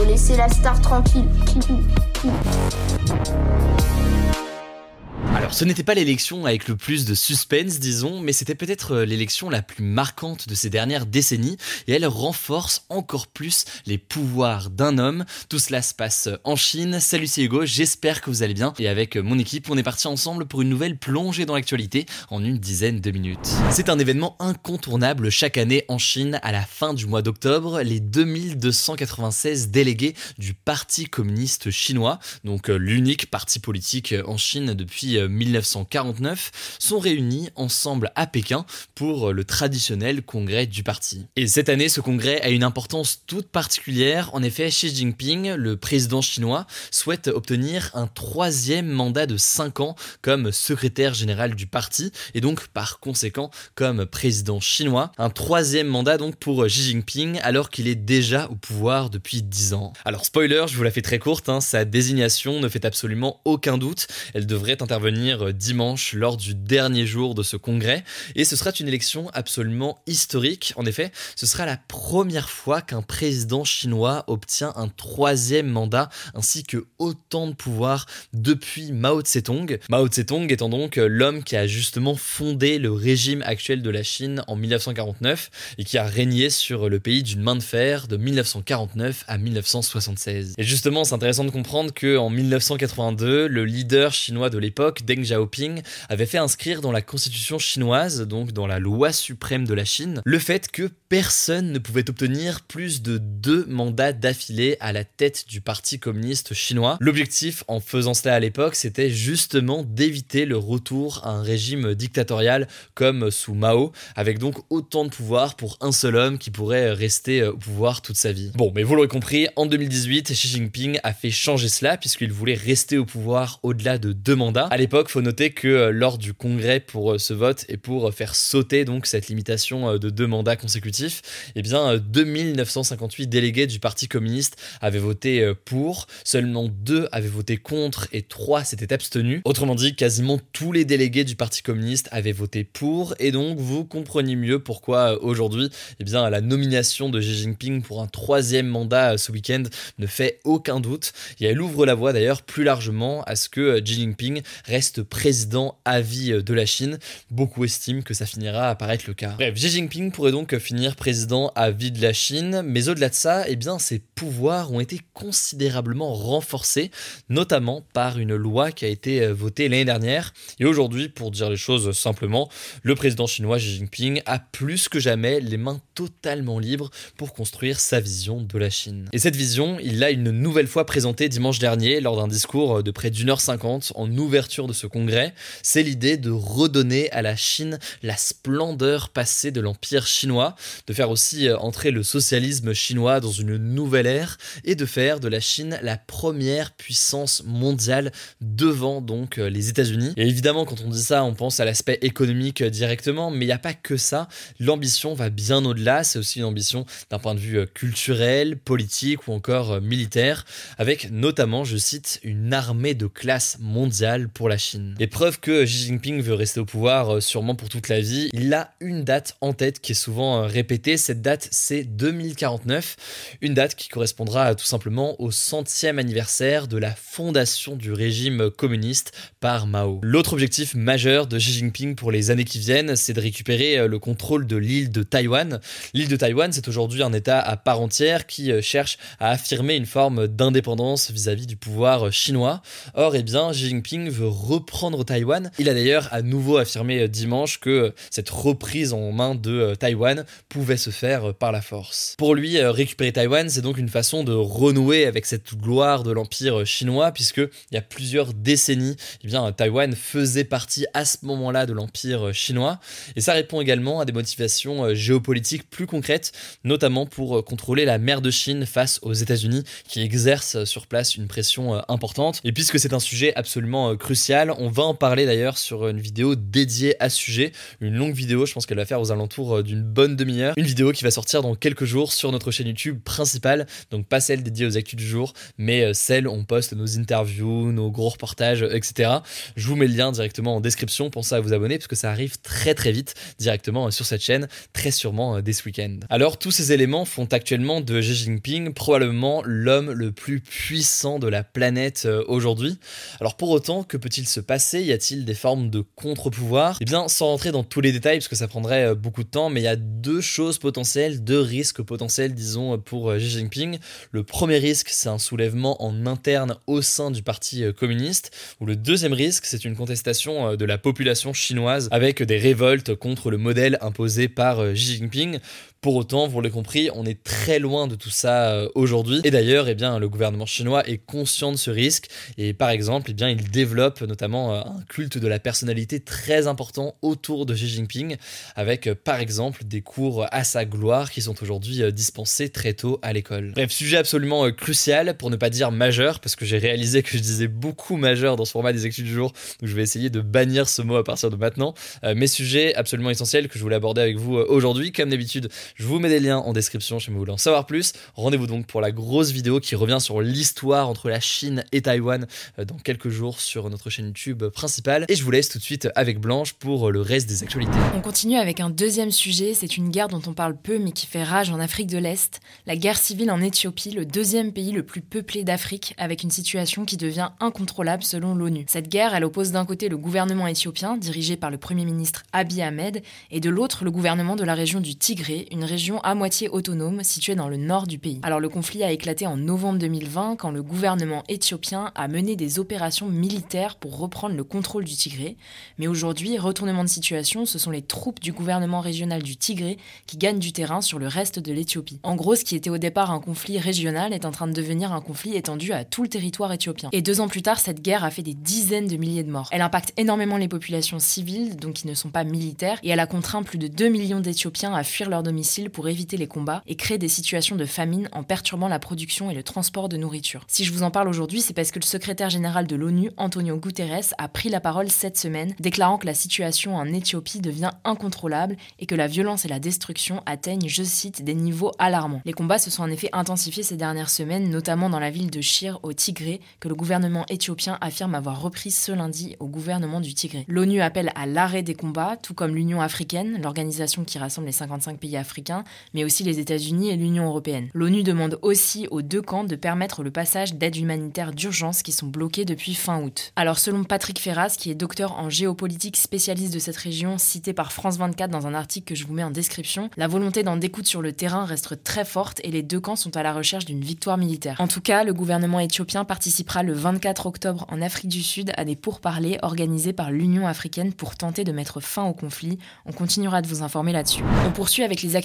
Faut laisser la star tranquille. Ce n'était pas l'élection avec le plus de suspense, disons, mais c'était peut-être euh, l'élection la plus marquante de ces dernières décennies, et elle renforce encore plus les pouvoirs d'un homme. Tout cela se passe en Chine. Salut c'est Hugo, j'espère que vous allez bien, et avec mon équipe, on est parti ensemble pour une nouvelle plongée dans l'actualité en une dizaine de minutes. C'est un événement incontournable chaque année en Chine à la fin du mois d'octobre, les 2296 délégués du Parti communiste chinois, donc euh, l'unique parti politique en Chine depuis 1949, sont réunis ensemble à Pékin pour le traditionnel congrès du parti. Et cette année, ce congrès a une importance toute particulière. En effet, Xi Jinping, le président chinois, souhaite obtenir un troisième mandat de 5 ans comme secrétaire général du parti et donc par conséquent comme président chinois. Un troisième mandat donc pour Xi Jinping alors qu'il est déjà au pouvoir depuis 10 ans. Alors spoiler, je vous la fais très courte, hein, sa désignation ne fait absolument aucun doute. Elle devrait intervenir euh, dimanche lors du dernier jour de ce congrès et ce sera une élection absolument historique. En effet, ce sera la première fois qu'un président chinois obtient un troisième mandat ainsi que autant de pouvoir depuis Mao Tse-tung. Mao Tse-tung étant donc euh, l'homme qui a justement fondé le régime actuel de la Chine en 1949 et qui a régné sur le pays d'une main de fer de 1949 à 1976. Et justement, c'est intéressant de comprendre que en 1982, le leader chinois de l'époque, Deng Xiaoping, avait fait inscrire dans la constitution chinoise, donc dans la loi suprême de la Chine, le fait que personne ne pouvait obtenir plus de deux mandats d'affilée à la tête du Parti communiste chinois. L'objectif en faisant cela à l'époque, c'était justement d'éviter le retour à un régime dictatorial comme sous Mao, avec donc autant de pouvoir pour un seul homme qui pourrait rester au pouvoir toute sa vie. Bon, mais vous l'aurez compris, en 2018, Xi Jinping a fait changer cela puisqu'il voulait rester au pouvoir au-delà de deux mandats. À l'époque, faut noter que euh, lors du congrès pour euh, ce vote et pour faire sauter donc cette limitation euh, de deux mandats consécutifs, eh bien 2958 délégués du Parti communiste avaient voté pour, seulement deux avaient voté contre et trois s'étaient abstenus. Autrement dit, quasiment tous les délégués du Parti communiste avaient voté pour et donc vous comprenez mieux pourquoi aujourd'hui, eh bien la nomination de Xi Jinping pour un troisième mandat ce week-end ne fait aucun doute et elle ouvre la voie d'ailleurs plus largement à ce que Xi Jinping reste président à vie de la Chine. Beaucoup estiment que ça finira à paraître le cas. Bref, Xi Jinping pourrait donc finir président à vie de la Chine, mais au-delà de ça, eh bien ses pouvoirs ont été considérablement renforcés, notamment par une loi qui a été votée l'année dernière. Et aujourd'hui, pour dire les choses simplement, le président chinois Xi Jinping a plus que jamais les mains totalement libres pour construire sa vision de la Chine. Et cette vision, il l'a une nouvelle fois présentée dimanche dernier lors d'un discours de près d'une heure cinquante en ouverture de ce congrès. C'est l'idée de redonner à la Chine la splendeur passée de l'empire chinois, de faire aussi entrer le socialisme chinois dans une nouvelle ère et de faire de la Chine la première puissance mondiale devant donc les États-Unis. Et évidemment, quand on dit ça, on pense à l'aspect économique directement, mais il n'y a pas que ça. L'ambition va bien au-delà. C'est aussi une ambition d'un point de vue culturel, politique ou encore militaire, avec notamment, je cite, une armée de classe mondiale pour la Chine. Et preuve que Xi Jinping veut rester au pouvoir sûrement pour toute la vie, il a une date en tête qui est souvent répétée. Cette date, c'est 2049, une date qui correspondra tout simplement au centième anniversaire de la fondation du régime communiste par Mao. L'autre objectif majeur de Xi Jinping pour les années qui viennent, c'est de récupérer le contrôle de l'île de Taïwan. L'île de Taïwan, c'est aujourd'hui un État à part entière qui cherche à affirmer une forme d'indépendance vis-à-vis du pouvoir chinois. Or, eh bien, Xi Jinping veut reprendre Taïwan. Il a d'ailleurs à nouveau affirmé dimanche que cette reprise en main de Taïwan pouvait se faire par la force. Pour lui, récupérer Taïwan, c'est donc une façon de renouer avec cette gloire de l'empire chinois, puisque il y a plusieurs décennies, eh bien, Taïwan faisait partie à ce moment-là de l'empire chinois. Et ça répond également à des motivations géopolitiques plus concrètes, notamment pour contrôler la mer de Chine face aux États-Unis, qui exercent sur place une pression importante. Et puisque c'est un sujet absolument crucial, on va en parler d'ailleurs sur une vidéo dédiée à ce sujet, une longue vidéo, je pense qu'elle va faire aux alentours d'une bonne demi-heure, une vidéo qui va sortir dans quelques jours sur notre chaîne YouTube principale, donc pas celle dédiée aux actus du jour, mais euh, celle où on poste nos interviews, nos gros reportages, etc. Je vous mets le lien directement en description, pensez à vous abonner parce que ça arrive très très vite directement euh, sur cette chaîne, très sûrement euh, dès ce week-end. Alors tous ces éléments font actuellement de Xi Jinping probablement l'homme le plus puissant de la planète aujourd'hui. Alors pour autant, que peut-il se passer? Y a-t-il des formes de contre-pouvoir? Eh bien, sans rentrer dans tous les détails parce que ça prendrait beaucoup de temps, mais il y a deux choses potentielles, deux risques potentiels, disons, pour Xi Jinping. Le premier risque, c'est un soulèvement en interne au sein du Parti euh, communiste, ou le deuxième risque, c'est une contestation euh, de la population chinoise avec des révoltes contre le modèle imposé par euh, Xi Jinping. Pour autant, vous l'avez compris, on est très loin de tout ça euh, aujourd'hui. Et d'ailleurs, eh bien, le gouvernement chinois est conscient de ce risque. Et par exemple, eh bien, il développe notamment euh, un culte de la personnalité très important autour de Xi Jinping, avec euh, par exemple des cours à sa gloire qui sont aujourd'hui dispensés très tôt à l'école. Bref, sujet absolument crucial, pour ne pas dire majeur, parce que j'ai réalisé que je disais beaucoup majeur dans ce format des actus du jour, donc je vais essayer de bannir ce mot à partir de maintenant. mais sujet absolument essentiel que je voulais aborder avec vous aujourd'hui, comme d'habitude. Je vous mets des liens en description si vous voulez en savoir plus. Rendez-vous donc pour la grosse vidéo qui revient sur l'histoire entre la Chine et Taïwan euh, dans quelques jours sur notre chaîne YouTube principale. Et je vous laisse tout de suite avec Blanche pour le reste des actualités. On continue avec un deuxième sujet. C'est une guerre dont on parle peu mais qui fait rage en Afrique de l'Est. La guerre civile en Éthiopie, le deuxième pays le plus peuplé d'Afrique, avec une situation qui devient incontrôlable selon l'ONU. Cette guerre, elle oppose d'un côté le gouvernement éthiopien, dirigé par le Premier ministre Abiy Ahmed, et de l'autre le gouvernement de la région du Tigré, une région à moitié autonome située dans le nord du pays. Alors le conflit a éclaté en novembre 2020 quand le gouvernement éthiopien a mené des opérations militaires pour reprendre le contrôle du Tigré. Mais aujourd'hui, retournement de situation, ce sont les troupes du gouvernement régional du Tigré qui gagnent du terrain sur le reste de l'Éthiopie. En gros, ce qui était au départ un conflit régional est en train de devenir un conflit étendu à tout le territoire éthiopien. Et deux ans plus tard, cette guerre a fait des dizaines de milliers de morts. Elle impacte énormément les populations civiles, donc qui ne sont pas militaires, et elle a contraint plus de 2 millions d'Éthiopiens à fuir leur domicile pour éviter les combats et créer des situations de famine en perturbant la production et le transport de nourriture. Si je vous en parle aujourd'hui, c'est parce que le secrétaire général de l'ONU, Antonio Guterres, a pris la parole cette semaine, déclarant que la situation en Éthiopie devient incontrôlable et que la violence et la destruction atteignent, je cite, des niveaux alarmants. Les combats se sont en effet intensifiés ces dernières semaines, notamment dans la ville de Shire au Tigré, que le gouvernement éthiopien affirme avoir repris ce lundi au gouvernement du Tigré. L'ONU appelle à l'arrêt des combats, tout comme l'Union africaine, l'organisation qui rassemble les 55 pays africains, mais aussi les États-Unis et l'Union européenne. L'ONU demande aussi aux deux camps de permettre le passage d'aides humanitaires d'urgence qui sont bloquées depuis fin août. Alors selon Patrick Ferraz, qui est docteur en géopolitique spécialiste de cette région, cité par France 24 dans un article que je vous mets en description, la volonté d'en découdre sur le terrain reste très forte et les deux camps sont à la recherche d'une victoire militaire. En tout cas, le gouvernement éthiopien participera le 24 octobre en Afrique du Sud à des pourparlers organisés par l'Union africaine pour tenter de mettre fin au conflit. On continuera de vous informer là-dessus. On poursuit avec les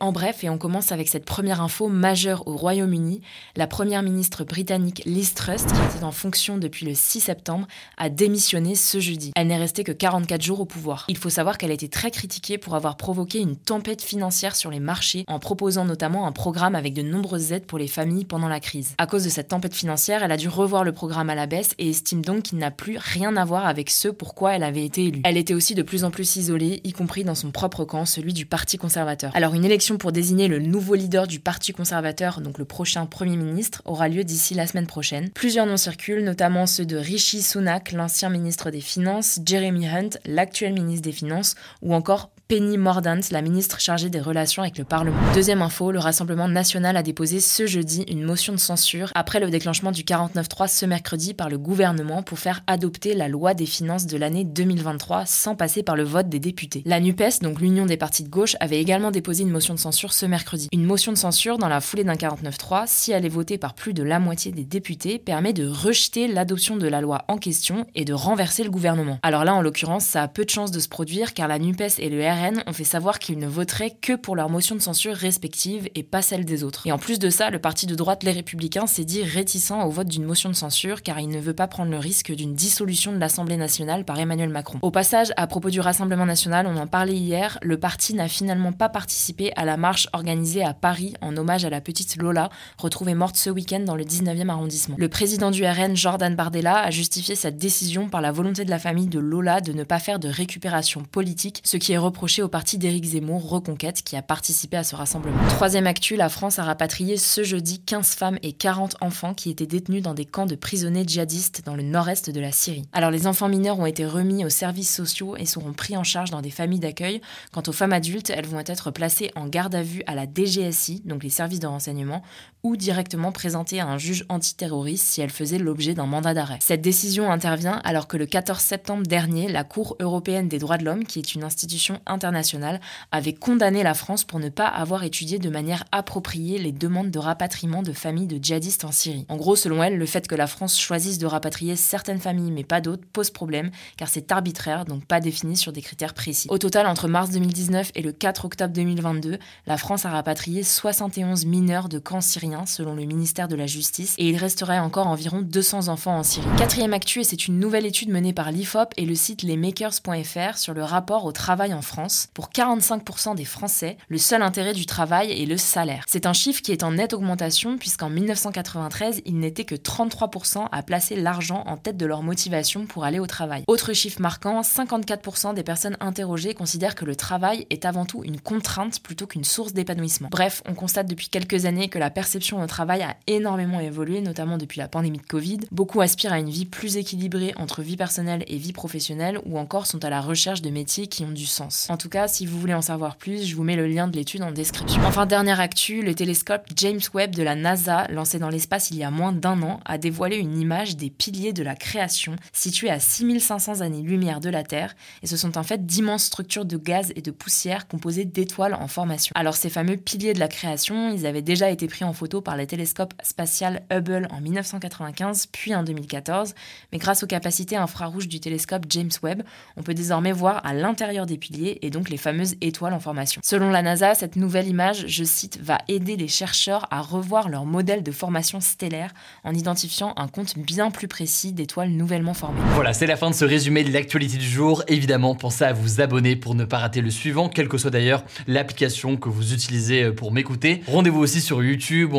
en bref et on commence avec cette première info majeure au Royaume-Uni. La première ministre britannique Liz Truss, qui était en fonction depuis le 6 septembre, a démissionné ce jeudi. Elle n'est restée que 44 jours au pouvoir. Il faut savoir qu'elle a été très critiquée pour avoir provoqué une tempête financière sur les marchés en proposant notamment un programme avec de nombreuses aides pour les familles pendant la crise. À cause de cette tempête financière, elle a dû revoir le programme à la baisse et estime donc qu'il n'a plus rien à voir avec ce pourquoi elle avait été élue. Elle était aussi de plus en plus isolée, y compris dans son propre camp, celui du Parti conservateur. Alors une élection pour désigner le nouveau leader du Parti conservateur, donc le prochain Premier ministre, aura lieu d'ici la semaine prochaine. Plusieurs noms circulent, notamment ceux de Rishi Sunak, l'ancien ministre des Finances, Jeremy Hunt, l'actuel ministre des Finances, ou encore Penny Mordaunt, la ministre chargée des relations avec le Parlement. Deuxième info, le Rassemblement national a déposé ce jeudi une motion de censure après le déclenchement du 49.3 ce mercredi par le gouvernement pour faire adopter la loi des finances de l'année 2023 sans passer par le vote des députés. La NUPES, donc l'Union des partis de gauche, avait également déposé une motion de censure ce mercredi. Une motion de censure dans la foulée d'un 49.3, si elle est votée par plus de la moitié des députés, permet de rejeter l'adoption de la loi en question et de renverser le gouvernement. Alors là, en l'occurrence, ça a peu de chances de se produire car la NUPES et le RN ont fait savoir qu'ils ne voteraient que pour leur motion de censure respective et pas celle des autres. Et en plus de ça, le parti de droite Les Républicains s'est dit réticent au vote d'une motion de censure car il ne veut pas prendre le risque d'une dissolution de l'Assemblée nationale par Emmanuel Macron. Au passage, à propos du Rassemblement national, on en parlait hier, le parti n'a finalement pas participé à la marche organisée à Paris en hommage à la petite Lola, retrouvée morte ce week-end dans le 19e arrondissement. Le président du RN, Jordan Bardella, a justifié cette décision par la volonté de la famille de Lola de ne pas faire de récupération politique, ce qui est reproché au parti d'Éric Zemmour, Reconquête, qui a participé à ce rassemblement. Troisième actu, la France a rapatrié ce jeudi 15 femmes et 40 enfants qui étaient détenus dans des camps de prisonniers djihadistes dans le nord-est de la Syrie. Alors les enfants mineurs ont été remis aux services sociaux et seront pris en charge dans des familles d'accueil. Quant aux femmes adultes, elles vont être placées en garde à vue à la DGSI, donc les services de renseignement, ou directement présentées à un juge antiterroriste si elles faisaient l'objet d'un mandat d'arrêt. Cette décision intervient alors que le 14 septembre dernier, la Cour européenne des droits de l'homme, qui est une institution internationale, avait condamné la France pour ne pas avoir étudié de manière appropriée les demandes de rapatriement de familles de djihadistes en Syrie. En gros, selon elle, le fait que la France choisisse de rapatrier certaines familles mais pas d'autres pose problème car c'est arbitraire, donc pas défini sur des critères précis. Au total, entre mars 2019 et le 4 octobre 2022, la France a rapatrié 71 mineurs de camps syriens selon le ministère de la Justice et il resterait encore environ 200 enfants en Syrie. Quatrième actu, et c'est une nouvelle étude menée par l'IFOP et le site lesmakers.fr sur le rapport au travail en France. Pour 45% des Français, le seul intérêt du travail est le salaire. C'est un chiffre qui est en nette augmentation puisqu'en 1993, il n'était que 33% à placer l'argent en tête de leur motivation pour aller au travail. Autre chiffre marquant, 54% des personnes interrogées considèrent que le travail est avant tout une contrainte plutôt qu'une source d'épanouissement. Bref, on constate depuis quelques années que la perception au travail a énormément évolué, notamment depuis la pandémie de Covid. Beaucoup aspirent à une vie plus équilibrée entre vie personnelle et vie professionnelle ou encore sont à la recherche de métiers qui ont du sens. En tout cas, si vous voulez en savoir plus, je vous mets le lien de l'étude en description. Enfin, dernière actu, le télescope James Webb de la NASA, lancé dans l'espace il y a moins d'un an, a dévoilé une image des piliers de la création situés à 6500 années-lumière de la Terre, et ce sont en fait d'immenses structures de gaz et de poussière composées d'étoiles en formation. Alors ces fameux piliers de la création, ils avaient déjà été pris en photo par le télescope spatial Hubble en 1995, puis en 2014, mais grâce aux capacités infrarouges du télescope James Webb, on peut désormais voir à l'intérieur des piliers et donc les fameuses étoiles en formation. Selon la NASA, cette nouvelle image, je cite, va aider les chercheurs à revoir leur modèle de formation stellaire en identifiant un compte bien plus précis d'étoiles nouvellement formées. Voilà, c'est la fin de ce résumé de l'actualité du jour. Évidemment, pensez à vous abonner pour ne pas rater le suivant, quelle que soit d'ailleurs l'application que vous utilisez pour m'écouter. Rendez-vous aussi sur YouTube ou